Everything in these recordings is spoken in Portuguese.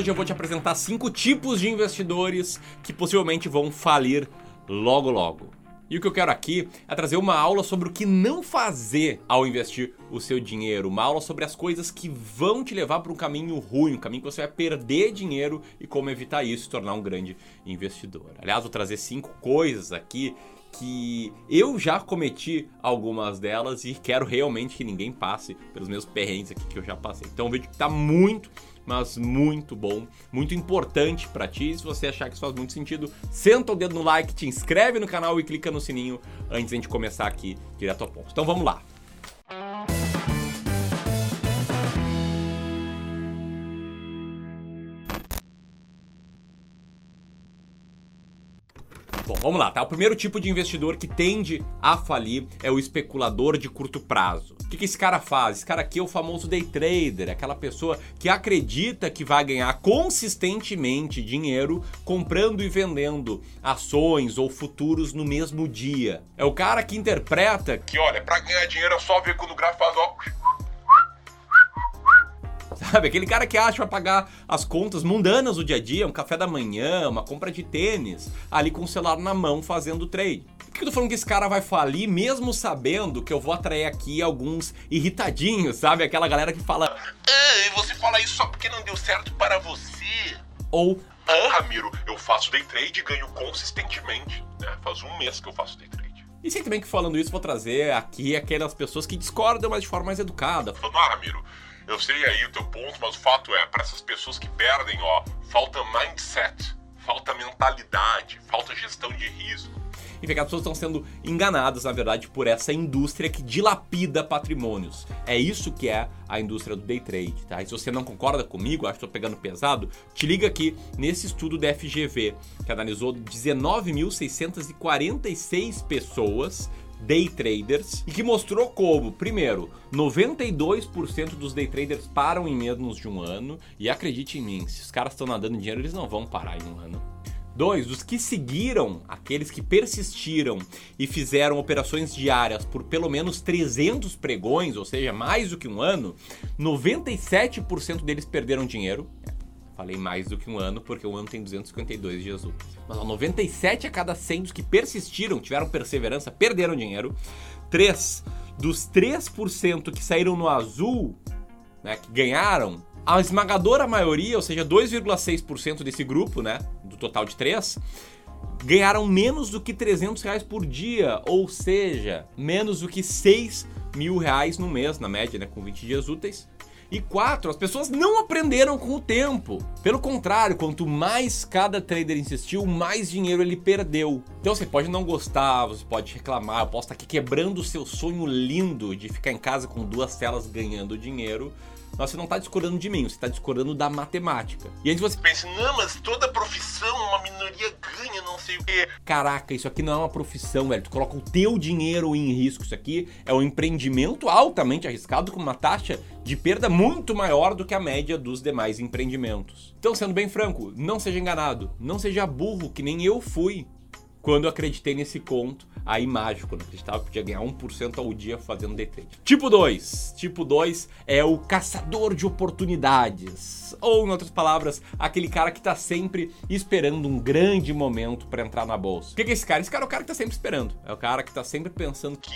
hoje eu vou te apresentar cinco tipos de investidores que possivelmente vão falir logo logo. E o que eu quero aqui é trazer uma aula sobre o que não fazer ao investir o seu dinheiro, uma aula sobre as coisas que vão te levar para um caminho ruim, um caminho que você vai perder dinheiro e como evitar isso e tornar um grande investidor. Aliás, vou trazer cinco coisas aqui que eu já cometi algumas delas e quero realmente que ninguém passe pelos meus perrengues aqui que eu já passei. Então, um vídeo que está muito mas muito bom, muito importante para ti. Se você achar que isso faz muito sentido, senta o dedo no like, te inscreve no canal e clica no sininho antes de a gente começar aqui direto ao ponto. Então vamos lá. Vamos lá, tá? O primeiro tipo de investidor que tende a falir é o especulador de curto prazo. O que, que esse cara faz? Esse cara aqui é o famoso day trader, aquela pessoa que acredita que vai ganhar consistentemente dinheiro comprando e vendendo ações ou futuros no mesmo dia. É o cara que interpreta que, olha, para ganhar dinheiro é só ver quando o gráfico faz ó Sabe? Aquele cara que acha vai pagar as contas mundanas do dia a dia, um café da manhã, uma compra de tênis, ali com o celular na mão fazendo trade. Por que eu tô falando que esse cara vai falir, mesmo sabendo que eu vou atrair aqui alguns irritadinhos, sabe? Aquela galera que fala. Ah, você fala isso só porque não deu certo para você. Ou. Ah, Ramiro, eu faço day trade e ganho consistentemente. Né? Faz um mês que eu faço day trade. E sei também que falando isso, vou trazer aqui aquelas pessoas que discordam, mas de forma mais educada. Falando, ah, Ramiro, eu sei aí o teu ponto, mas o fato é, para essas pessoas que perdem, ó, falta mindset, falta mentalidade, falta gestão de risco. Enfim, as pessoas estão sendo enganadas, na verdade, por essa indústria que dilapida patrimônios. É isso que é a indústria do day trade, tá? E se você não concorda comigo, acho que estou pegando pesado, te liga aqui nesse estudo da FGV, que analisou 19.646 pessoas day traders e que mostrou como, primeiro, 92% dos day traders param em menos de um ano e acredite em mim, se os caras estão nadando em dinheiro, eles não vão parar em um ano. Dois, os que seguiram, aqueles que persistiram e fizeram operações diárias por pelo menos 300 pregões, ou seja, mais do que um ano, 97% deles perderam dinheiro. Falei mais do que um ano, porque o ano tem 252 dias úteis. Mas ó, 97 a cada 100 dos que persistiram, tiveram perseverança, perderam dinheiro. 3 dos 3% que saíram no azul, né, que ganharam, a esmagadora maioria, ou seja, 2,6% desse grupo, né, do total de 3, ganharam menos do que 300 reais por dia, ou seja, menos do que 6 mil reais no mês, na média, né, com 20 dias úteis. E quatro, as pessoas não aprenderam com o tempo. Pelo contrário, quanto mais cada trader insistiu, mais dinheiro ele perdeu. Então você pode não gostar, você pode reclamar, eu posso estar aqui quebrando o seu sonho lindo de ficar em casa com duas telas ganhando dinheiro mas você não está discordando de mim, você está discordando da matemática. E aí você pensa, não, mas toda profissão, uma minoria ganha, não sei o quê. Caraca, isso aqui não é uma profissão, velho. Tu coloca o teu dinheiro em risco. Isso aqui é um empreendimento altamente arriscado com uma taxa de perda muito maior do que a média dos demais empreendimentos. Então, sendo bem franco, não seja enganado, não seja burro que nem eu fui quando eu acreditei nesse conto aí mágico, não acreditava que podia ganhar 1% ao dia fazendo day trade. Tipo 2. Tipo 2 é o caçador de oportunidades. Ou, em outras palavras, aquele cara que tá sempre esperando um grande momento para entrar na bolsa. O que é esse cara? Esse cara é o cara que tá sempre esperando. É o cara que tá sempre pensando que,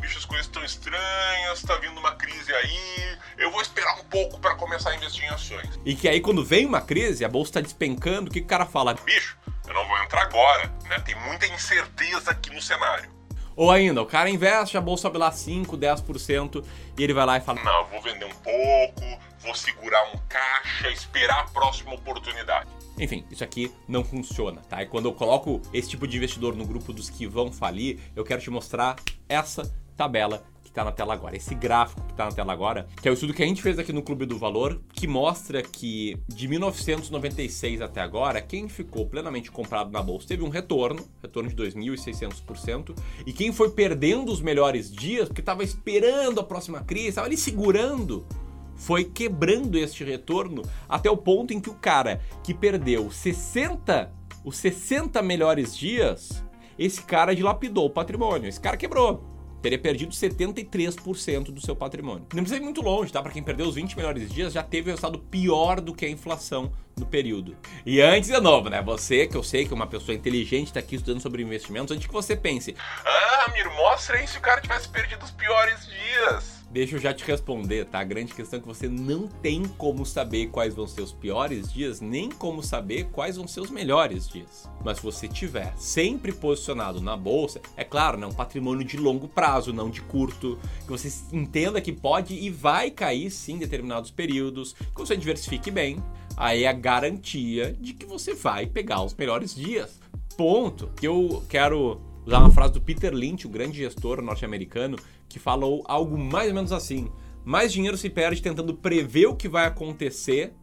bicho, as coisas estão estranhas, tá vindo uma crise aí, eu vou esperar um pouco para começar a investir em ações. E que aí, quando vem uma crise, a bolsa tá despencando, o que o cara fala? Bicho, eu não vou entrar agora, né? Tem muita incerteza aqui no cenário. Ou ainda, o cara investe, a bolsa sobe lá 5, 10% e ele vai lá e fala: Não, eu vou vender um pouco, vou segurar um caixa, esperar a próxima oportunidade. Enfim, isso aqui não funciona, tá? E quando eu coloco esse tipo de investidor no grupo dos que vão falir, eu quero te mostrar essa tabela está na tela agora. Esse gráfico que está na tela agora, que é o estudo que a gente fez aqui no Clube do Valor, que mostra que de 1996 até agora, quem ficou plenamente comprado na bolsa teve um retorno, retorno de 2.600%, e quem foi perdendo os melhores dias, porque estava esperando a próxima crise, estava ali segurando, foi quebrando este retorno até o ponto em que o cara que perdeu 60, os 60 melhores dias, esse cara dilapidou o patrimônio, esse cara quebrou teria perdido 73% do seu patrimônio. Não precisa ir muito longe, tá? Para quem perdeu os 20 melhores dias, já teve um resultado pior do que a inflação no período. E antes, de novo, né? Você, que eu sei que é uma pessoa inteligente, tá aqui estudando sobre investimentos, antes que você pense: Ah, Mir, mostra aí se o cara tivesse perdido os piores dias. Deixa eu já te responder, tá? A grande questão é que você não tem como saber quais vão ser os piores dias, nem como saber quais vão ser os melhores dias. Mas se você tiver sempre posicionado na bolsa, é claro, né, um patrimônio de longo prazo, não de curto, que você entenda que pode e vai cair sim em determinados períodos, que você diversifique bem, aí é a garantia de que você vai pegar os melhores dias. Ponto. Que eu quero usar uma frase do Peter Lynch, o grande gestor norte-americano, que falou algo mais ou menos assim: mais dinheiro se perde tentando prever o que vai acontecer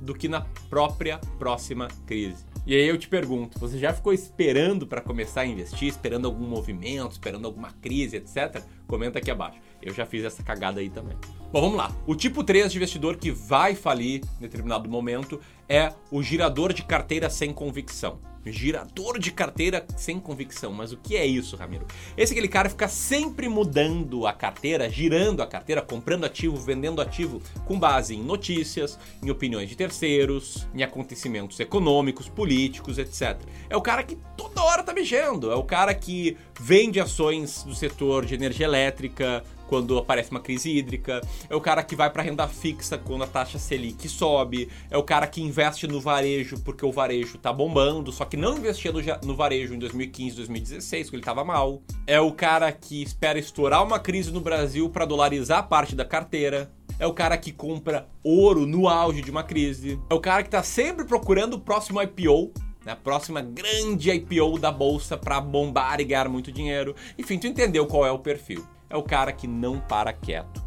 do que na própria próxima crise. E aí eu te pergunto, você já ficou esperando para começar a investir, esperando algum movimento, esperando alguma crise, etc? Comenta aqui abaixo. Eu já fiz essa cagada aí também. Bom, vamos lá. O tipo 3 de investidor que vai falir em determinado momento é o girador de carteira sem convicção. Girador de carteira sem convicção. Mas o que é isso, Ramiro? Esse é aquele cara fica sempre mudando a carteira, girando a carteira, comprando ativo, vendendo ativo, com base em notícias, em opiniões de terceiros, em acontecimentos econômicos, políticos, etc. É o cara que toda hora tá mexendo. É o cara que vende ações do setor de energia elétrica, quando aparece uma crise hídrica, é o cara que vai para renda fixa quando a taxa Selic sobe, é o cara que investe no varejo porque o varejo tá bombando, só que não investia no, no varejo em 2015, 2016, quando ele tava mal. É o cara que espera estourar uma crise no Brasil para dolarizar parte da carteira. É o cara que compra ouro no auge de uma crise. É o cara que tá sempre procurando o próximo IPO, né, a próxima grande IPO da bolsa para bombar e ganhar muito dinheiro. Enfim, tu entendeu qual é o perfil é o cara que não para quieto.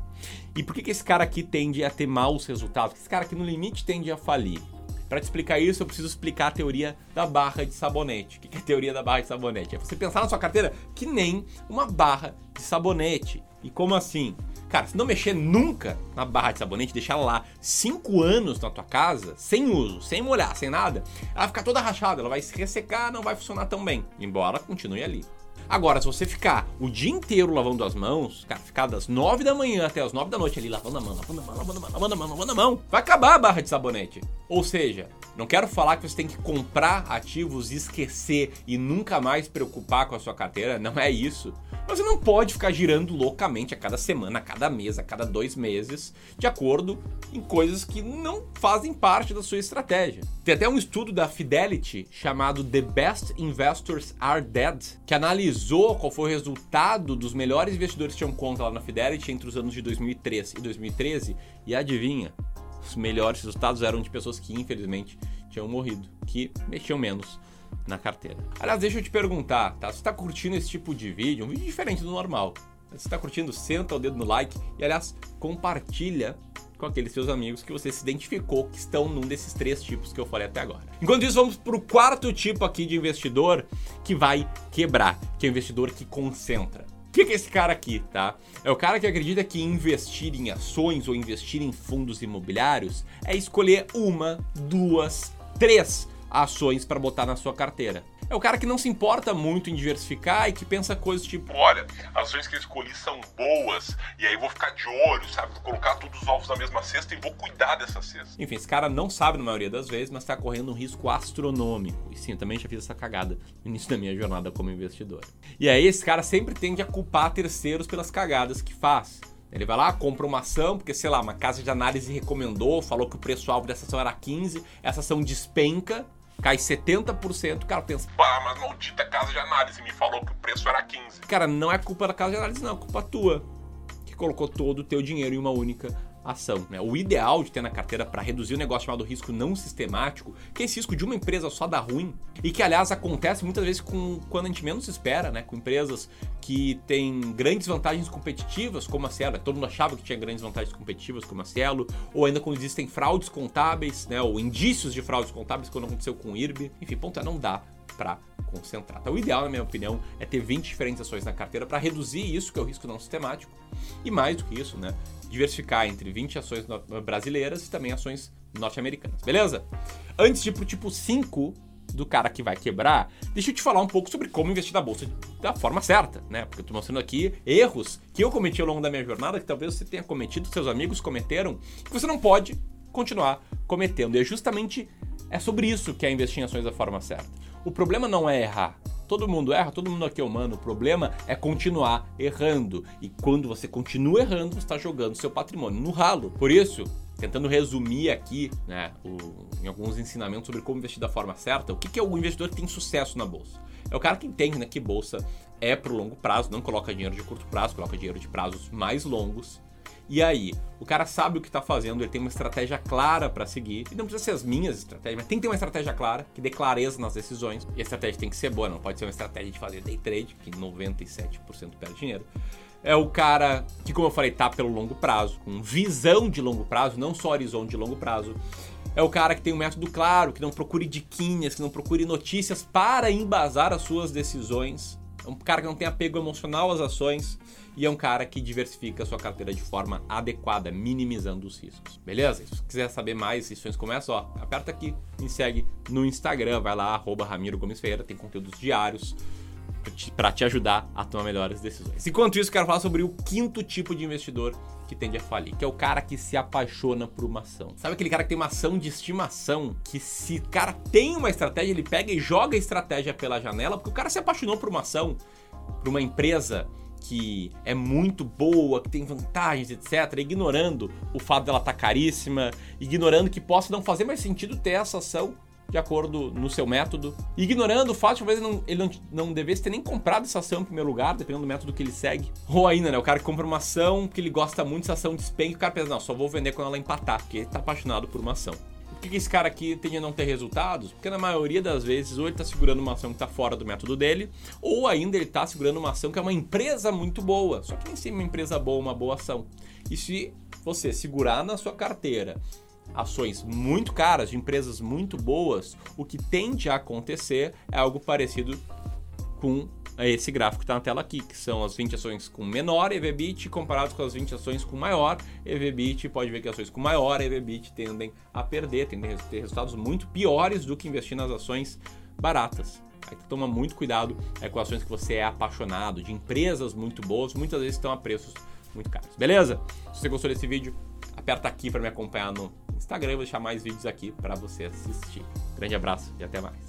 E por que, que esse cara aqui tende a ter maus resultados? Esse cara aqui no limite tende a falir. Para te explicar isso, eu preciso explicar a teoria da barra de sabonete. O que é a teoria da barra de sabonete? É você pensar na sua carteira que nem uma barra de sabonete. E como assim? Cara, se não mexer nunca na barra de sabonete, deixar ela lá 5 anos na tua casa, sem uso, sem molhar, sem nada, ela vai ficar toda rachada, ela vai se ressecar, não vai funcionar tão bem, embora continue ali. Agora, se você ficar o dia inteiro lavando as mãos, cara, ficar das 9 da manhã até as 9 da noite ali lavando a mão, lavando a mão, lavando a mão, lavando a mão, lavando a mão, vai acabar a barra de sabonete. Ou seja, não quero falar que você tem que comprar ativos, esquecer e nunca mais preocupar com a sua carteira, não é isso. Você não pode ficar girando loucamente a cada semana, a cada mês, a cada dois meses, de acordo em coisas que não fazem parte da sua estratégia. Tem até um estudo da Fidelity chamado The Best Investors Are Dead, que analisou qual foi o resultado dos melhores investidores que tinham conta lá na Fidelity entre os anos de 2003 e 2013, e adivinha? Os melhores resultados eram de pessoas que infelizmente tinham morrido, que mexiam menos na carteira. Aliás, deixa eu te perguntar, tá? Você está curtindo esse tipo de vídeo, um vídeo diferente do normal. Se está curtindo, senta o dedo no like e, aliás, compartilha com aqueles seus amigos que você se identificou que estão num desses três tipos que eu falei até agora. Enquanto isso, vamos para o quarto tipo aqui de investidor que vai quebrar, que é o investidor que concentra. O que é esse cara aqui, tá? É o cara que acredita que investir em ações ou investir em fundos imobiliários é escolher uma, duas, três ações para botar na sua carteira. É o cara que não se importa muito em diversificar e que pensa coisas tipo: olha, as ações que eu escolhi são boas, e aí vou ficar de olho, sabe? Vou colocar todos os ovos na mesma cesta e vou cuidar dessa cesta. Enfim, esse cara não sabe na maioria das vezes, mas está correndo um risco astronômico. E sim, eu também já fiz essa cagada no início da minha jornada como investidor. E aí, esse cara sempre tende a culpar terceiros pelas cagadas que faz. Ele vai lá, compra uma ação, porque sei lá, uma casa de análise recomendou, falou que o preço-alvo dessa ação era 15, essa ação despenca, cai 70%, o cara pensa. Pá, mas maldita casa de análise me falou que o preço era 15. Cara, não é culpa da casa de análise, não, é culpa tua. Que colocou todo o teu dinheiro em uma única ação. Né? O ideal de ter na carteira para reduzir o negócio chamado risco não sistemático, que é esse risco de uma empresa só dar ruim, e que aliás acontece muitas vezes com quando a gente menos espera, né? com empresas que têm grandes vantagens competitivas, como a Cielo, todo mundo achava que tinha grandes vantagens competitivas, como a Cielo, ou ainda quando existem fraudes contábeis, né? ou indícios de fraudes contábeis, quando aconteceu com o IRB. Enfim, ponto é, não dá para concentrar. Então, o ideal, na minha opinião, é ter 20 diferentes ações na carteira para reduzir isso, que é o risco não sistemático, e mais do que isso, né? diversificar entre 20 ações brasileiras e também ações norte-americanas, beleza? Antes de ir pro tipo 5 do cara que vai quebrar, deixa eu te falar um pouco sobre como investir na bolsa da forma certa, né? Porque eu tô mostrando aqui erros que eu cometi ao longo da minha jornada, que talvez você tenha cometido, seus amigos cometeram, que você não pode continuar cometendo. E é justamente é sobre isso que é investir em ações da forma certa. O problema não é errar. Todo mundo erra, todo mundo aqui é humano. O problema é continuar errando. E quando você continua errando, você está jogando seu patrimônio no ralo. Por isso, tentando resumir aqui, né, o, em alguns ensinamentos sobre como investir da forma certa, o que, que é o investidor que tem sucesso na bolsa? É o cara que entende né, que bolsa é para o longo prazo, não coloca dinheiro de curto prazo, coloca dinheiro de prazos mais longos e aí, o cara sabe o que está fazendo, ele tem uma estratégia clara para seguir. E não precisa ser as minhas estratégias, mas tem que ter uma estratégia clara, que dê clareza nas decisões. E a estratégia tem que ser boa, não pode ser uma estratégia de fazer day trade, que 97% perde dinheiro. É o cara que, como eu falei, tá pelo longo prazo, com visão de longo prazo, não só horizonte de longo prazo. É o cara que tem um método claro, que não procure diquinhas, que não procure notícias para embasar as suas decisões. É um cara que não tem apego emocional às ações e é um cara que diversifica a sua carteira de forma adequada, minimizando os riscos. Beleza? Se quiser saber mais sessões como essa, ó, aperta aqui, me segue no Instagram, vai lá, arroba Ramiro Gomes Ferreira, tem conteúdos diários para te ajudar a tomar melhores decisões. Enquanto isso, quero falar sobre o quinto tipo de investidor que tende a falir, que é o cara que se apaixona por uma ação. Sabe aquele cara que tem uma ação de estimação, que se o cara tem uma estratégia, ele pega e joga a estratégia pela janela, porque o cara se apaixonou por uma ação, por uma empresa, que é muito boa, que tem vantagens, etc., ignorando o fato dela estar tá caríssima, ignorando que possa não fazer mais sentido ter essa ação de acordo no seu método, ignorando o fato de talvez ele, não, não, devesse ter nem comprado essa ação em primeiro lugar, dependendo do método que ele segue. Ou ainda, né, o cara que compra uma ação que ele gosta muito, essa ação despenca o cara pensa, não, só vou vender quando ela empatar, porque ele tá apaixonado por uma ação. Por que esse cara aqui tende a não ter resultados? Porque na maioria das vezes, ou ele está segurando uma ação que está fora do método dele, ou ainda ele está segurando uma ação que é uma empresa muito boa. Só que nem sempre uma empresa boa, uma boa ação. E se você segurar na sua carteira ações muito caras, de empresas muito boas, o que tende a acontecer é algo parecido com esse gráfico que está na tela aqui, que são as 20 ações com menor EVBIT comparados com as 20 ações com maior EVBIT. Pode ver que ações com maior EVBIT tendem a perder, tendem a ter resultados muito piores do que investir nas ações baratas. Aí toma muito cuidado é, com ações que você é apaixonado, de empresas muito boas, muitas vezes estão a preços muito caros. Beleza? Se você gostou desse vídeo, aperta aqui para me acompanhar no Instagram, eu vou deixar mais vídeos aqui para você assistir. Grande abraço e até mais.